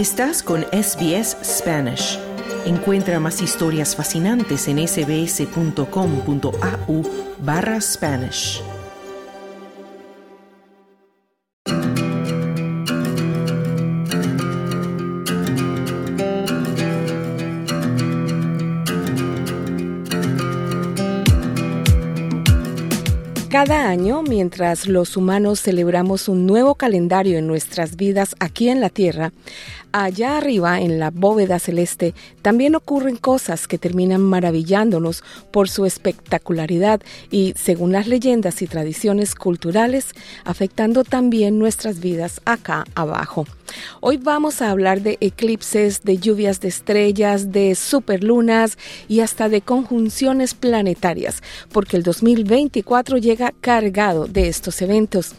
Estás con SBS Spanish. Encuentra más historias fascinantes en sbs.com.au barra Spanish. Cada año, mientras los humanos celebramos un nuevo calendario en nuestras vidas aquí en la Tierra, allá arriba en la bóveda celeste también ocurren cosas que terminan maravillándonos por su espectacularidad y, según las leyendas y tradiciones culturales, afectando también nuestras vidas acá abajo. Hoy vamos a hablar de eclipses, de lluvias de estrellas, de superlunas y hasta de conjunciones planetarias, porque el 2024 llega cargado de estos eventos.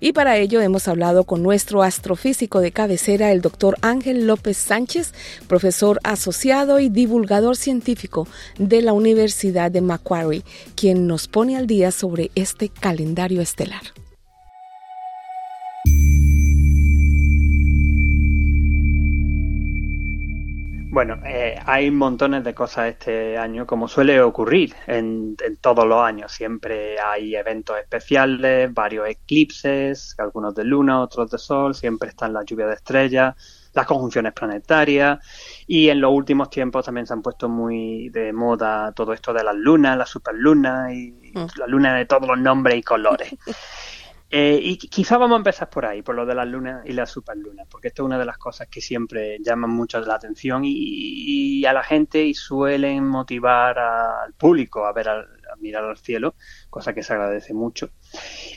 Y para ello hemos hablado con nuestro astrofísico de cabecera, el doctor Ángel López Sánchez, profesor asociado y divulgador científico de la Universidad de Macquarie, quien nos pone al día sobre este calendario estelar. Bueno, eh, hay montones de cosas este año, como suele ocurrir en, todos los años. Siempre hay eventos especiales, varios eclipses, algunos de luna, otros de sol, siempre están las lluvias de estrellas, las conjunciones planetarias y en los últimos tiempos también se han puesto muy de moda todo esto de las lunas, las superlunas y mm. la luna de todos los nombres y colores. Eh, y quizá vamos a empezar por ahí, por lo de las lunas y las superlunas, porque esto es una de las cosas que siempre llaman mucho la atención y, a la gente y suelen motivar al público a ver a mirar al cielo, cosa que se agradece mucho.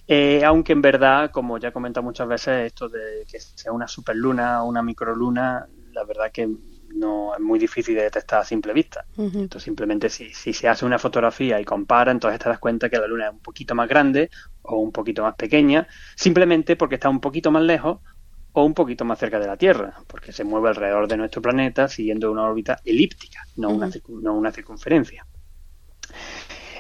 Eh, aunque en verdad, como ya he comentado muchas veces, esto de que sea una superluna o una microluna, la verdad que no es muy difícil de detectar a simple vista. Entonces, simplemente si, si, se hace una fotografía y compara, entonces te das cuenta que la Luna es un poquito más grande o un poquito más pequeña, simplemente porque está un poquito más lejos o un poquito más cerca de la Tierra, porque se mueve alrededor de nuestro planeta siguiendo una órbita elíptica, no, una, no una circunferencia.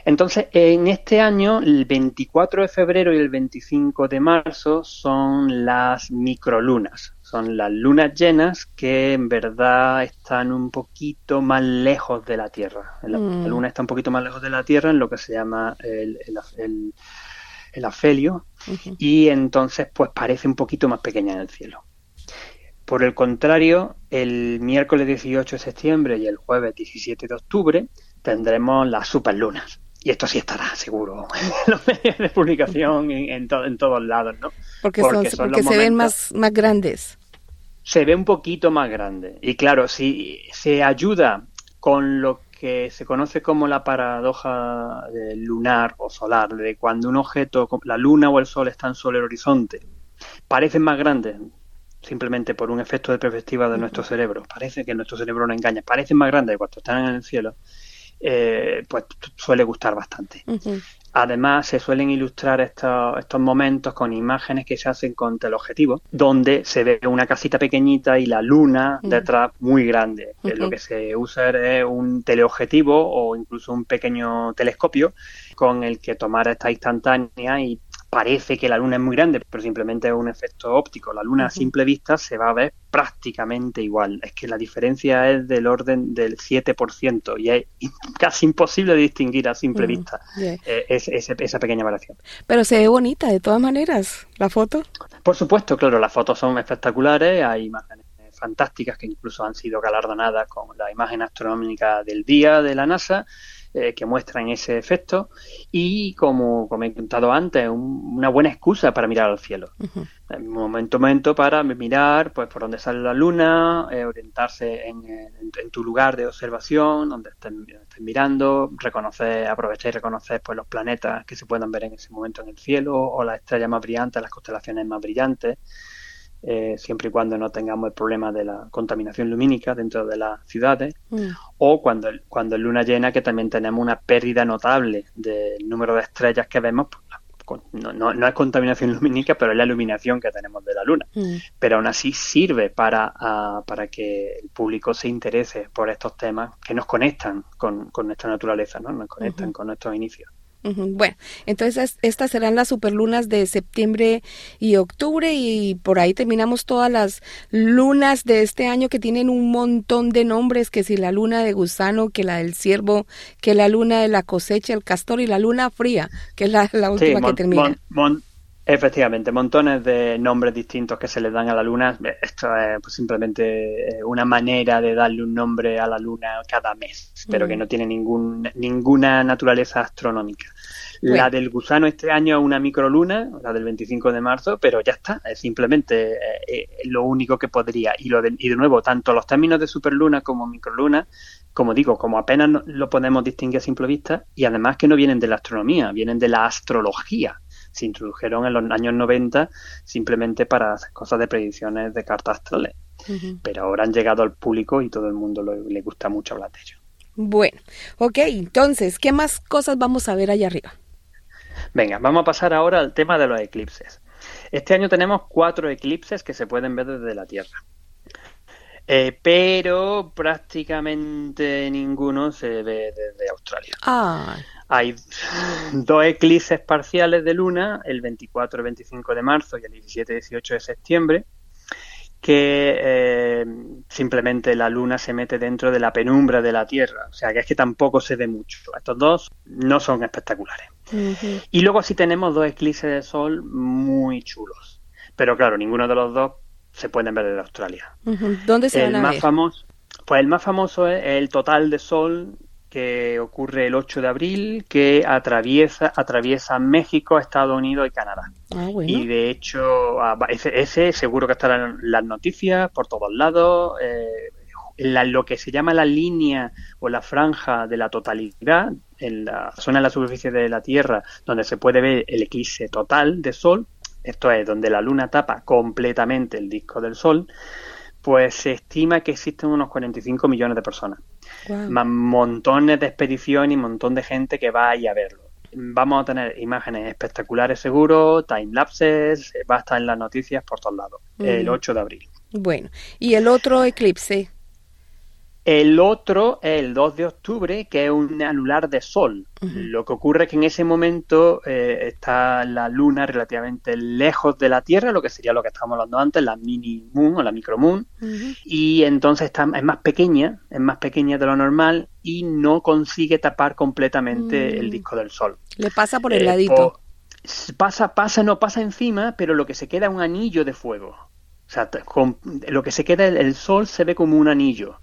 Entonces, en este año, el 24 de febrero y el 25 de marzo son las microlunas. Son las lunas llenas que en verdad están un poquito más lejos de la Tierra. La, mm. luna está un poquito más lejos de la Tierra en lo que se llama el, el, afelio y entonces pues parece un poquito más pequeña en el cielo. Por el contrario, el miércoles 18 de septiembre y el jueves 17 de octubre tendremos las superlunas y esto sí estará seguro en los medios de publicación en, en, todos lados, ¿no? Porque, porque, se ven más, más grandes. Se ve un poquito más grande. Y claro, si se ayuda con lo que se conoce como la paradoja lunar o solar, de cuando un objeto, la luna o el sol están sobre el horizonte, parecen más grandes, simplemente por un efecto de perspectiva de nuestro cerebro, parece que nuestro cerebro no engaña, parecen más grandes cuando están en el cielo, eh, pues suele gustar bastante. Además, se suelen ilustrar estos, estos momentos con imágenes que se hacen con teleobjetivo, donde se ve una casita pequeñita y la luna detrás muy grande. Lo que se usa es un teleobjetivo o incluso un pequeño telescopio con el que tomar esta instantánea y parece que la luna es muy grande, pero simplemente es un efecto óptico. La luna a simple vista se va a ver prácticamente igual. Es que la diferencia es del orden del 7% y es casi imposible distinguir a simple vista eh, esa pequeña variación. Pero se ve bonita de todas maneras la foto. Por supuesto, claro, las fotos son espectaculares, hay imágenes fantásticas que incluso han sido galardonadas con la imagen astronómica del día de la NASA eh, que muestran ese efecto y, como, como he contado antes, una buena excusa para mirar al cielo. Un momento, momento para mirar pues por dónde sale la luna, eh, orientarse en, tu lugar de observación, donde estén, mirando, reconocer, aprovechar y reconocer pues los planetas que se puedan ver en ese momento en el cielo o las estrellas más brillantes, las constelaciones más brillantes. Eh, siempre y cuando no tengamos el problema de la contaminación lumínica dentro de las ciudades, mm. o cuando, cuando es luna llena, que también tenemos una pérdida notable del número de estrellas que vemos. Pues, no, no, es contaminación lumínica, pero es la iluminación que tenemos de la luna. Mm. Pero aún así sirve para, para que el público se interese por estos temas que nos conectan con, nuestra naturaleza, ¿no? nos conectan con nuestros inicios. Bueno, entonces estas serán las superlunas de septiembre y octubre y por ahí terminamos todas las lunas de este año que tienen un montón de nombres, que si la luna de gusano, que la del ciervo, que la luna de la cosecha, el castor y la luna fría, que es la, última que termina. Efectivamente, montones de nombres distintos que se le dan a la luna. Esto es pues, simplemente eh, una manera de darle un nombre a la luna cada mes, pero que no tiene ningún, ninguna naturaleza astronómica. La del gusano este año es una microluna, la del 25 de marzo, pero ya está, es simplemente eh, eh, lo único que podría. Y, lo de, y de nuevo, tanto los términos de superluna como microluna, como digo, como apenas lo podemos distinguir a simple vista, y además que no vienen de la astronomía, vienen de la astrología. Se introdujeron en los años 90 simplemente para hacer cosas de predicciones de cartas astrales. Pero ahora han llegado al público y todo el mundo le gusta mucho hablar de ello. Bueno, ok, entonces, ¿qué más cosas vamos a ver allá arriba? Venga, vamos a pasar ahora al tema de los eclipses. Este año tenemos cuatro eclipses que se pueden ver desde la Tierra. Eh, pero prácticamente ninguno se ve desde Australia. Ah. Hay dos eclipses parciales de luna, el 24 y 25 de marzo y el 17 y 18 de septiembre, que eh, simplemente la luna se mete dentro de la penumbra de la Tierra. O sea que es que tampoco se ve mucho. Estos dos no son espectaculares. Y luego sí tenemos dos eclipses de sol muy chulos. Pero claro, ninguno de los dos se pueden ver desde Australia. ¿Dónde se el más Famoso, pues el más famoso es el total de sol que ocurre el 8 de abril, que atraviesa, atraviesa México, Estados Unidos y Canadá. Ah, y de hecho, ah, ese, seguro que estará en las noticias por todos lados. Eh, lo que se llama la línea o la franja de la totalidad, en la zona de la superficie de la Tierra, donde se puede ver el eclipse total de Sol, esto es donde la Luna tapa completamente el disco del Sol, pues se estima que existen unos 45 millones de personas. Más montones de expediciones y montón de gente que va ahí a verlo. Vamos a tener imágenes espectaculares seguro, time lapses, va a estar en las noticias por todos lados, el 8 de abril. Bueno, ¿y el otro eclipse? El otro es el 2 de octubre, que es un anular de sol. Lo que ocurre es que en ese momento eh, está la luna relativamente lejos de la Tierra, lo que sería lo que estábamos hablando antes, la mini moon o la micro moon, y entonces está, es más pequeña, es más pequeña de lo normal y no consigue tapar completamente el mm. disco del sol. Le pasa por el eh, ladito. pasa, pasa, no pasa encima, pero lo que se queda es un anillo de fuego. O sea, lo que se queda, el sol se ve como un anillo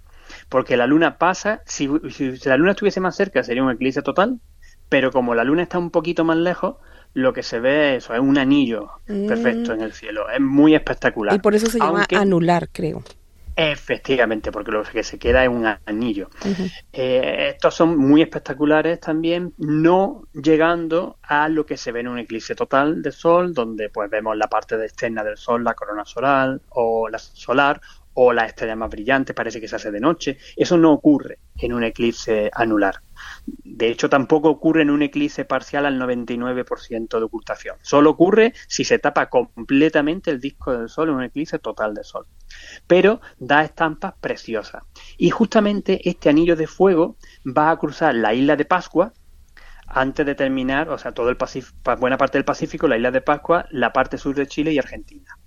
porque la luna pasa, si, la luna estuviese más cerca sería un eclipse total, pero como la luna está un poquito más lejos, lo que se ve es, eso, es un anillo mm. perfecto en el cielo, es muy espectacular. Y por eso se llama anular, creo. Efectivamente, porque lo que se queda es un anillo. Eh, estos son muy espectaculares también, no llegando a lo que se ve en un eclipse total de Sol, donde pues vemos la parte externa del Sol, la corona solar o la solar, o la estrella más brillante parece que se hace de noche. Eso no ocurre en un eclipse anular. De hecho, tampoco ocurre en un eclipse parcial al 99% de ocultación. Solo ocurre si se tapa completamente el disco del Sol en un eclipse total de Sol. Pero da estampas preciosas. Y justamente este anillo de fuego va a cruzar la isla de Pascua, antes de terminar, o sea, todo el buena parte del Pacífico, la isla de Pascua, la parte sur de Chile y Argentina.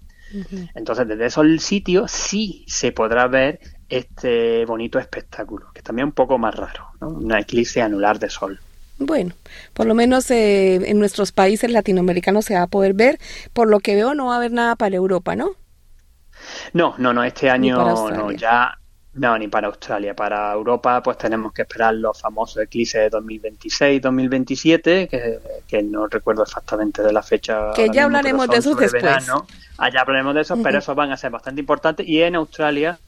Entonces, desde esos sitios sí se podrá ver este bonito espectáculo, que también es un poco más raro, una eclipse anular de sol. Bueno, por lo menos eh, en nuestros países latinoamericanos se va a poder ver. Por lo que veo, no va a haber nada para Europa, ¿no? No, no, no, este año no, ya no, ni para Australia. Para Europa, pues tenemos que esperar los famosos eclipses de 2026-2027, que, que no recuerdo exactamente de la fecha. Que ya hablaremos de esos después. Allá hablaremos de esos, pero esos van a ser bastante importantes. Y en Australia,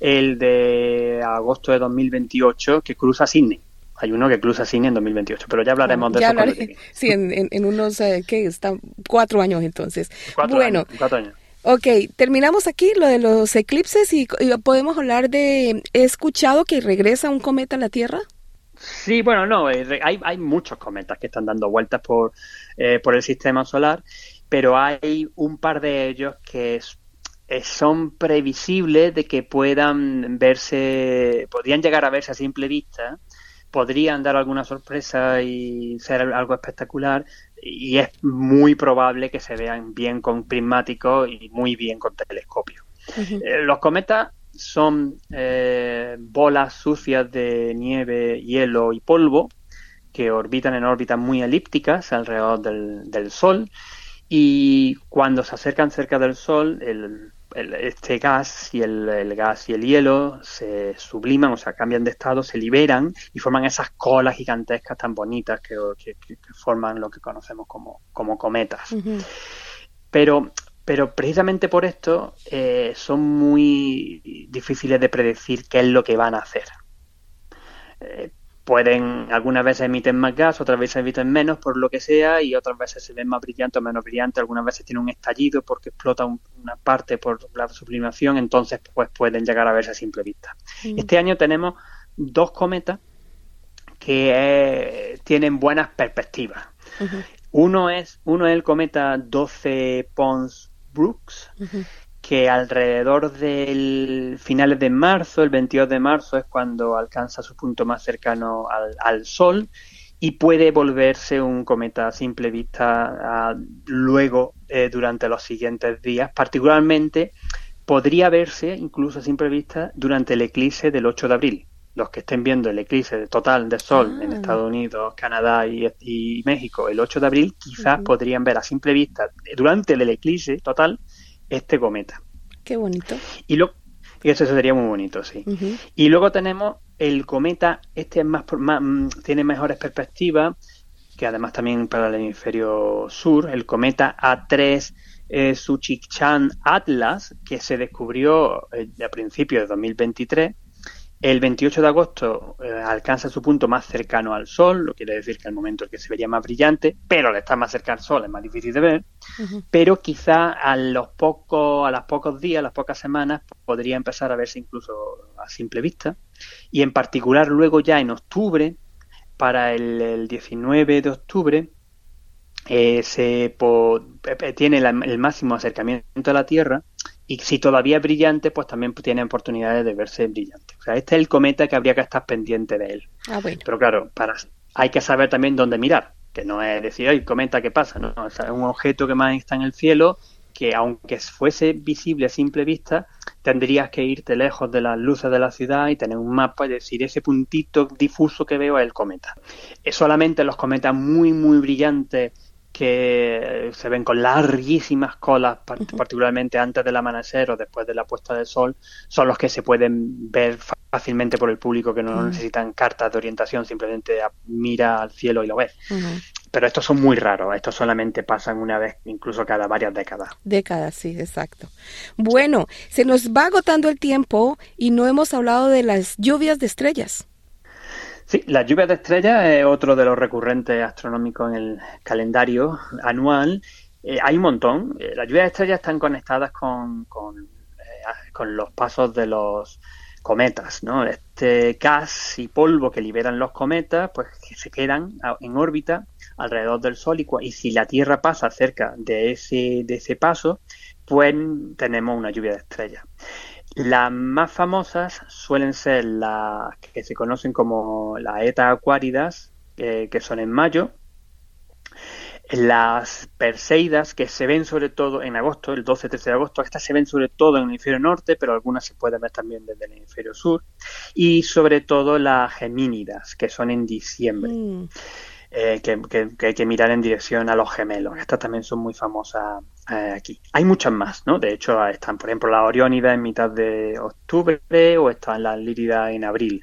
el de agosto de 2028, que cruza Sydney. Hay uno que cruza Sydney en 2028, pero ya hablaremos de eso. Sí, en, en, unos, eh, ¿qué? Están cuatro años entonces. Cuatro bueno, años, cuatro años. Ok, terminamos aquí lo de los eclipses y, podemos hablar de, he escuchado que regresa un cometa a la Tierra. Sí, bueno, no, eh, hay, hay muchos cometas que están dando vueltas por, eh, por el sistema solar, pero hay un par de ellos que eh, son previsibles de que puedan verse, podrían llegar a verse a simple vista podrían dar alguna sorpresa y ser algo espectacular y es muy probable que se vean bien con prismáticos y muy bien con telescopio. Eh, los cometas son eh, bolas sucias de nieve, hielo y polvo que orbitan en órbitas muy elípticas alrededor del, Sol y cuando se acercan cerca del Sol el, este gas y el, gas y el hielo se subliman, o sea, cambian de estado, se liberan y forman esas colas gigantescas tan bonitas que, forman lo que conocemos como, como cometas. Pero pero precisamente por esto eh, son muy difíciles de predecir qué es lo que van a hacer. Eh, pueden, algunas veces emiten más gas, otras veces emiten menos, por lo que sea, y otras veces se ven más brillantes o menos brillantes, algunas veces tienen un estallido porque explota una parte por la sublimación, entonces pues pueden llegar a verse a simple vista. Mm. Este año tenemos dos cometas que eh, tienen buenas perspectivas. Uno es, uno es el cometa 12 Pons Brooks, que alrededor del finales de marzo, el 22 de marzo, es cuando alcanza su punto más cercano al, Sol y puede volverse un cometa a simple vista luego eh, durante los siguientes días. Particularmente podría verse incluso a simple vista durante el eclipse del 8 de abril. Los que estén viendo el eclipse total de Sol en ah. Estados Unidos, Canadá y, México el 8 de abril, quizás podrían ver a simple vista durante el eclipse total este cometa. Qué bonito. Y, lo, y eso sería muy bonito, sí. Y luego tenemos el cometa, este es más, mm, tiene mejores perspectivas, que además también para el hemisferio sur, el cometa A3 eh, Suchik-Chan Atlas, que se descubrió eh, a principios de 2023 el 28 de agosto eh, alcanza su punto más cercano al Sol, lo quiere decir que el momento en que se vería más brillante, pero al estar más cerca al Sol es más difícil de ver, pero quizá a los pocos, a los pocos días, a las pocas semanas, podría empezar a verse incluso a simple vista. Y en particular luego ya en octubre, para el, 19 de octubre, eh, se eh, tiene el máximo acercamiento a la Tierra y si todavía es brillante, pues también tiene oportunidades de verse brillante. O sea, este es el cometa que habría que estar pendiente de él. Ah, Pero claro, para, hay que saber también dónde mirar, que no es decir, ay, cometa, ¿qué pasa? No, es un objeto que más está en el cielo que aunque fuese visible a simple vista, tendrías que irte lejos de las luces de la ciudad y tener un mapa y decir ese puntito difuso que veo es el cometa. Es solamente los cometas muy, muy brillantes que se ven con larguísimas colas, particularmente antes del amanecer o después de la puesta del sol, son los que se pueden ver fácilmente por el público que no necesitan cartas de orientación, simplemente mira al cielo y lo ves. Pero estos son muy raros, estos solamente pasan una vez, incluso cada varias décadas. Décadas, sí, exacto. Bueno, se nos va agotando el tiempo y no hemos hablado de las lluvias de estrellas. Sí, la lluvia de estrellas es otro de los recurrentes astronómicos en el calendario anual. Eh, hay un montón. Eh, las lluvias de estrellas están conectadas con, con, eh, con, los pasos de los cometas, ¿no? Este gas y polvo que liberan los cometas, pues que se quedan en órbita alrededor del Sol y, y si la Tierra pasa cerca de ese, de ese paso, pues tenemos una lluvia de estrellas. Las más famosas suelen ser las que se conocen como las ETA acuáridas, que son en mayo, las Perseidas, que se ven sobre todo en agosto, el 12-13 de agosto, estas se ven sobre todo en el hemisferio norte, pero algunas se pueden ver también desde el hemisferio sur, y sobre todo las Gemínidas, que son en diciembre. Mm. Eh, que, hay que mirar en dirección a los gemelos. Estas también son muy famosas eh, aquí. Hay muchas más, ¿no? De hecho, están, por ejemplo, la Oriónida en mitad de octubre o están las Líridas en abril.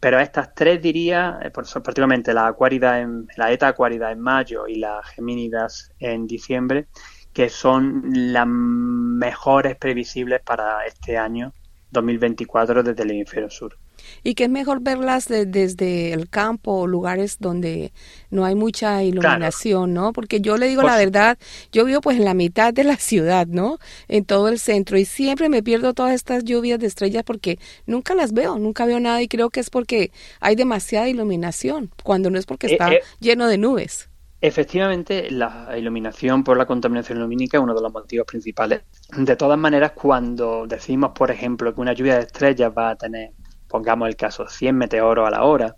Pero estas tres diría, eh, particularmente la Acuárida en, la Eta Acuárida en mayo y las Gemínidas en diciembre, que son las mejores previsibles para este año 2024 desde el hemisferio sur y que es mejor verlas desde el campo o lugares donde no hay mucha iluminación, ¿no? Porque yo le digo la verdad, yo vivo pues en la mitad de la ciudad, ¿no? En todo el centro y siempre me pierdo todas estas lluvias de estrellas porque nunca las veo, nunca veo nada y creo que es porque hay demasiada iluminación, cuando no es porque eh, está eh, lleno de nubes. Efectivamente, la iluminación por la contaminación lumínica es uno de los motivos principales. De todas maneras, cuando decimos, por ejemplo, que una lluvia de estrellas va a tener pongamos el caso, 100 meteoros a la hora,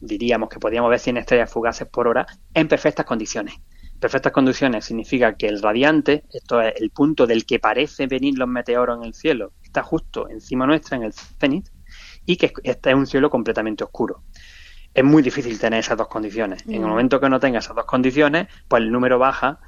diríamos que podríamos ver 100 estrellas fugaces por hora en perfectas condiciones. Perfectas condiciones significa que el radiante, esto es el punto del que parece venir los meteoros en el cielo, está justo encima nuestra en el cenit y que este es un cielo completamente oscuro. Es muy difícil tener esas dos condiciones. En el mm. momento que no tenga esas dos condiciones, pues el número baja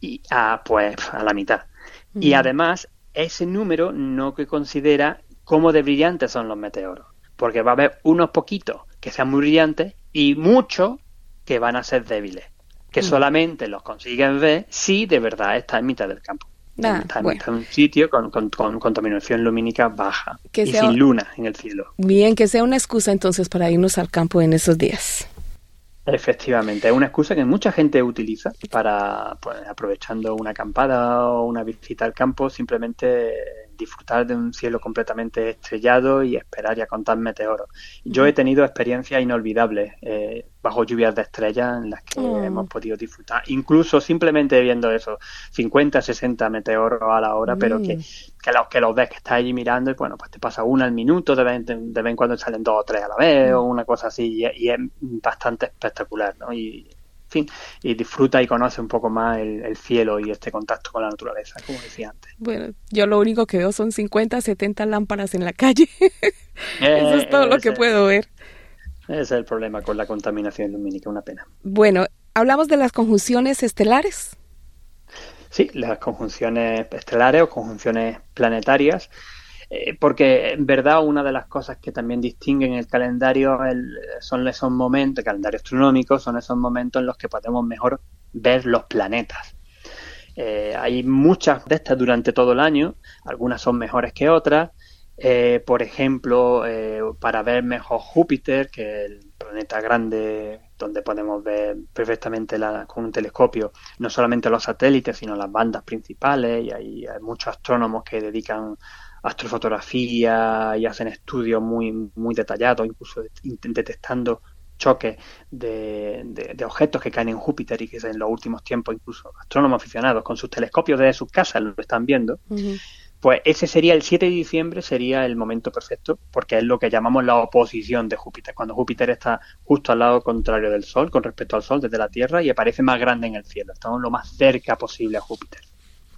y a, pues, a la mitad. Y mm. además, ese número no que considera cómo de brillantes son los meteoros. Porque va a haber unos poquitos que sean muy brillantes y muchos que van a ser débiles. Que mm. solamente los consiguen ver si de verdad está en mitad del campo. Ah, está, en un sitio con, contaminación lumínica baja y sin luna en el cielo. Bien, que sea una excusa entonces para irnos al campo en esos días. Efectivamente, es una excusa que mucha gente utiliza para, pues, aprovechando una acampada o una visita al campo, simplemente disfrutar de un cielo completamente estrellado y esperar y a contar meteoros. Yo he tenido experiencias inolvidables eh, bajo lluvias de estrellas en las que oh. hemos podido disfrutar, incluso simplemente viendo eso, 50, 60 meteoros a la hora, pero que, que, los, que los ves que estás allí mirando y bueno, pues te pasa uno al minuto, de vez, de, vez en cuando salen dos o tres a la vez o una cosa así y, y es bastante espectacular, ¿no? Y fin, y disfruta y conoce un poco más el, cielo y este contacto con la naturaleza, como decía antes. Bueno, yo lo único que veo son 50, 70 lámparas en la calle. Eso es todo lo que puedo ver. Ese es el problema con la contaminación lumínica, una pena. Bueno, hablamos de las conjunciones estelares. Sí, las conjunciones estelares o conjunciones planetarias eh, porque en verdad una de las cosas que también distinguen el calendario son esos momentos, el calendario astronómico, son esos momentos en los que podemos mejor ver los planetas. Eh, hay muchas de estas durante todo el año, algunas son mejores que otras. Eh, por ejemplo, para ver mejor Júpiter, que es el planeta grande donde podemos ver perfectamente con un telescopio no solamente los satélites, sino las bandas principales, y hay muchos astrónomos que dedican astrofotografía y hacen estudios muy, muy detallados, incluso detectando choques de, objetos que caen en Júpiter y que en los últimos tiempos incluso astrónomos aficionados con sus telescopios desde sus casas lo están viendo, pues ese sería el 7 de diciembre, sería el momento perfecto porque es lo que llamamos la oposición de Júpiter, cuando Júpiter está justo al lado contrario del Sol con respecto al Sol desde la Tierra y aparece más grande en el cielo, estamos lo más cerca posible a Júpiter.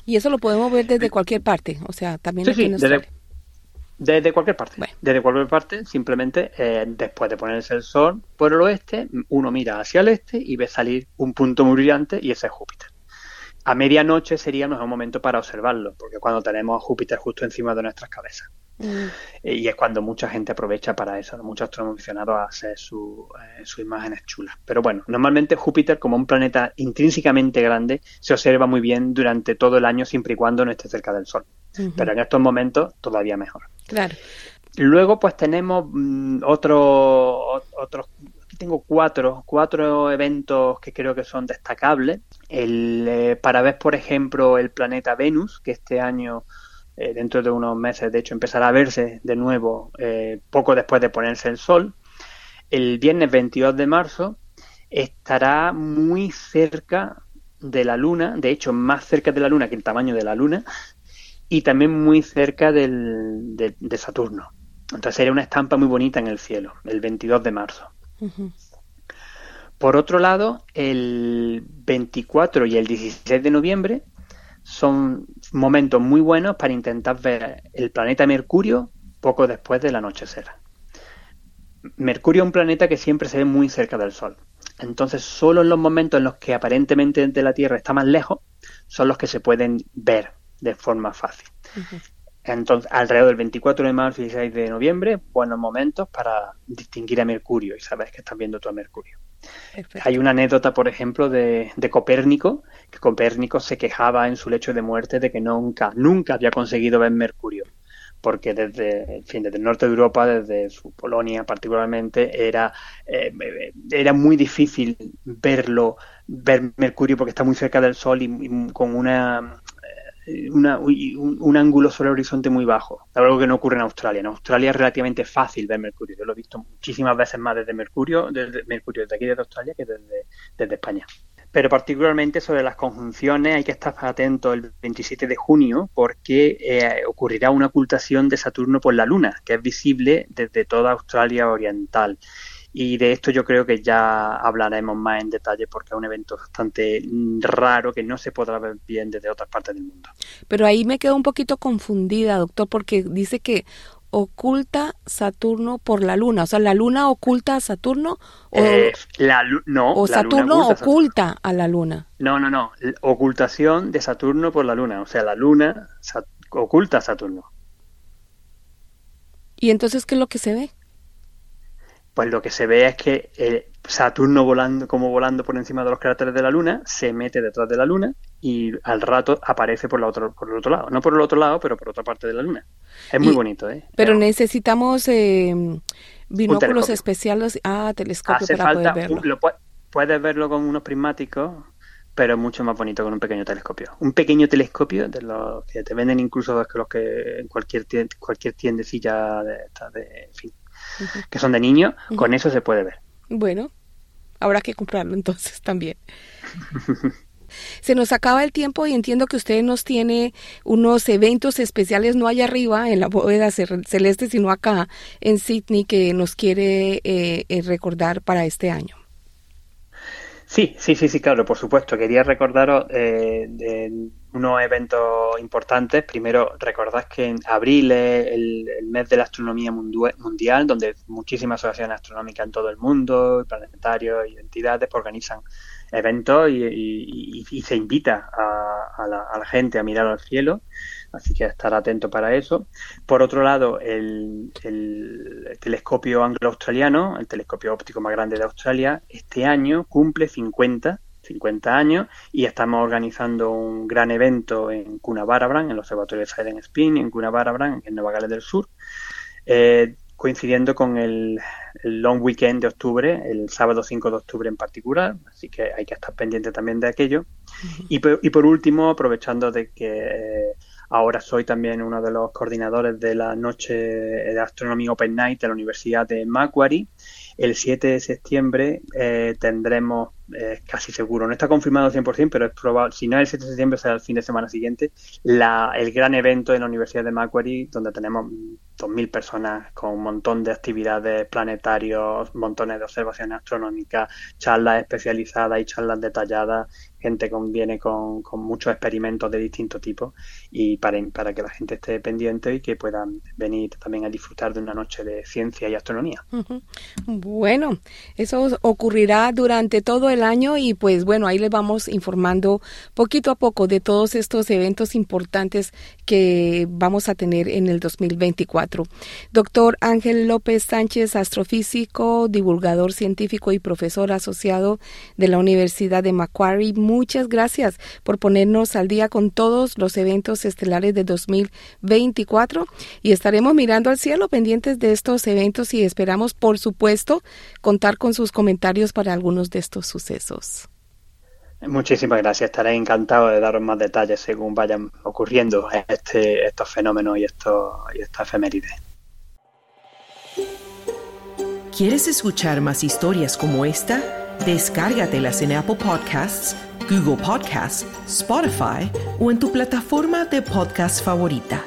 Y eso lo podemos ver desde cualquier parte, o sea, también sí, sí, desde, cualquier parte. Desde cualquier parte, simplemente eh, después de ponerse el sol por el oeste, uno mira hacia el este y ve salir un punto muy brillante y ese es Júpiter. A medianoche sería el mejor momento para observarlo, porque cuando tenemos a Júpiter justo encima de nuestras cabezas. Mm. Y es cuando mucha gente aprovecha para eso, muchos astrónomos aficionados a hacer su, eh, sus imágenes chulas. Pero bueno, normalmente Júpiter, como un planeta intrínsecamente grande, se observa muy bien durante todo el año, siempre y cuando no esté cerca del Sol. Pero en estos momentos todavía mejor. Claro. Luego, pues tenemos mm, otros otros aquí tengo cuatro, cuatro eventos que creo que son destacables. El, eh, para ver, por ejemplo, el planeta Venus, que este año eh, dentro de unos meses, de hecho, empezará a verse de nuevo eh, poco después de ponerse el sol. El viernes 22 de marzo estará muy cerca de la Luna, de hecho, más cerca de la Luna que el tamaño de la Luna, y también muy cerca del, de, Saturno. Entonces sería una estampa muy bonita en el cielo, el 22 de marzo. Por otro lado, el 24 y el 16 de noviembre son momentos muy buenos para intentar ver el planeta Mercurio poco después del anochecer. Mercurio es un planeta que siempre se ve muy cerca del Sol. Entonces, solo en los momentos en los que aparentemente de la Tierra está más lejos, son los que se pueden ver de forma fácil. Entonces, alrededor del 24 de marzo y 16 de noviembre, buenos momentos para distinguir a Mercurio y saber que estás viendo tú a Mercurio. Hay una anécdota, por ejemplo, de, Copérnico, que Copérnico se quejaba en su lecho de muerte de que nunca, nunca había conseguido ver Mercurio, porque desde, fin, desde el norte de Europa, desde su Polonia particularmente, era, eh, era muy difícil verlo, ver Mercurio porque está muy cerca del Sol y con una un, ángulo sobre el horizonte muy bajo, algo que no ocurre en Australia. En Australia es relativamente fácil ver Mercurio. Yo lo he visto muchísimas veces más desde Mercurio, desde Mercurio desde aquí desde Australia que desde, desde España. Pero particularmente sobre las conjunciones hay que estar atento el 27 de junio porque eh, ocurrirá una ocultación de Saturno por la Luna, que es visible desde toda Australia Oriental Y de esto yo creo que ya hablaremos más en detalle porque es un evento bastante raro que no se podrá ver bien desde otras partes del mundo. Pero ahí me quedo un poquito confundida, doctor, porque dice que oculta Saturno por la Luna. O sea, ¿la Luna oculta a Saturno? O, eh, la, no, o Saturno oculta, a, la Luna. No, no, no. Ocultación de Saturno por la Luna. O sea, la Luna oculta a Saturno. ¿Y entonces qué es lo que se ve? Pues lo que se ve es que eh, Saturno volando, como volando por encima de los cráteres de la Luna, se mete detrás de la Luna y al rato aparece por, la otro, por el otro lado. No por el otro lado, pero por otra parte de la Luna. Es muy bonito, ¿eh? Pero necesitamos eh, binóculos especiales. Ah, telescopio para poder verlo. puedes verlo con unos prismáticos, pero es mucho más bonito con un pequeño telescopio. Un pequeño telescopio de los que te venden incluso los que en cualquier cualquier tiendecilla de, de fin, que son de niños, con eso se puede ver. Bueno, habrá que comprarlo entonces también. Se nos acaba el tiempo y entiendo que usted nos tiene unos eventos especiales, no allá arriba en la bóveda celeste, sino acá en Sydney, que nos quiere eh, eh, recordar para este año. Sí, sí, sí, sí, claro, por supuesto. Quería recordaros eh, de unos eventos importantes. Primero, recordad que en abril es el, mes de la astronomía mundial, donde muchísimas asociaciones astronómicas en todo el mundo, planetarios y entidades organizan eventos y, se invita a, la, gente a mirar al cielo, así que estar atento para eso. Por otro lado, el, telescopio anglo-australiano, el telescopio óptico más grande de Australia, este año cumple 50 50 años y estamos organizando un gran evento en Coonabarabran, en el Observatorio de Siding Spin, en Coonabarabran, en Nueva Gales del Sur, eh, coincidiendo con el, long weekend de octubre, el sábado 5 de octubre en particular, así que hay que estar pendiente también de aquello. y, por, último, aprovechando de que eh, ahora soy también uno de los coordinadores de la noche de astronomía Open Night de la Universidad de Macquarie, el 7 de septiembre eh, tendremos, eh, casi seguro, no está confirmado al 100%, pero es probable, si no es el 7 de septiembre, será el fin de semana siguiente, la, el gran evento en la Universidad de Macquarie, donde tenemos 2.000 personas con un montón de actividades planetarios, montones de observaciones astronómicas, charlas especializadas y charlas detalladas, gente con, viene con, con muchos experimentos de distinto tipo y para, para que la gente esté pendiente y que puedan venir también a disfrutar de una noche de ciencia y astronomía. Bueno, eso ocurrirá durante todo el año y pues bueno, ahí les vamos informando poquito a poco de todos estos eventos importantes que vamos a tener en el 2024. Doctor Ángel López Sánchez, astrofísico, divulgador científico y profesor asociado de la Universidad de Macquarie, muchas gracias por ponernos al día con todos los eventos estelares de 2024 y estaremos mirando al cielo pendientes de estos eventos y esperamos, por supuesto, contar con sus comentarios para algunos de estos sucesos. Muchísimas gracias. Estaré encantado de daros más detalles según vayan ocurriendo este, estos fenómenos y, estos, y estas efemérides. ¿Quieres escuchar más historias como esta? Descárgatelas en Apple Podcasts, Google Podcasts, Spotify o en tu plataforma de podcast favorita.